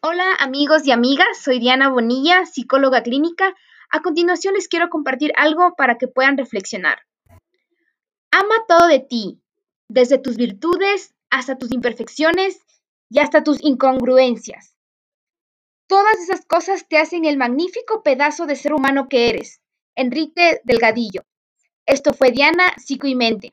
Hola amigos y amigas, soy Diana Bonilla, psicóloga clínica. A continuación les quiero compartir algo para que puedan reflexionar. Ama todo de ti, desde tus virtudes hasta tus imperfecciones y hasta tus incongruencias. Todas esas cosas te hacen el magnífico pedazo de ser humano que eres. Enrique Delgadillo. Esto fue Diana, Psico y Mente.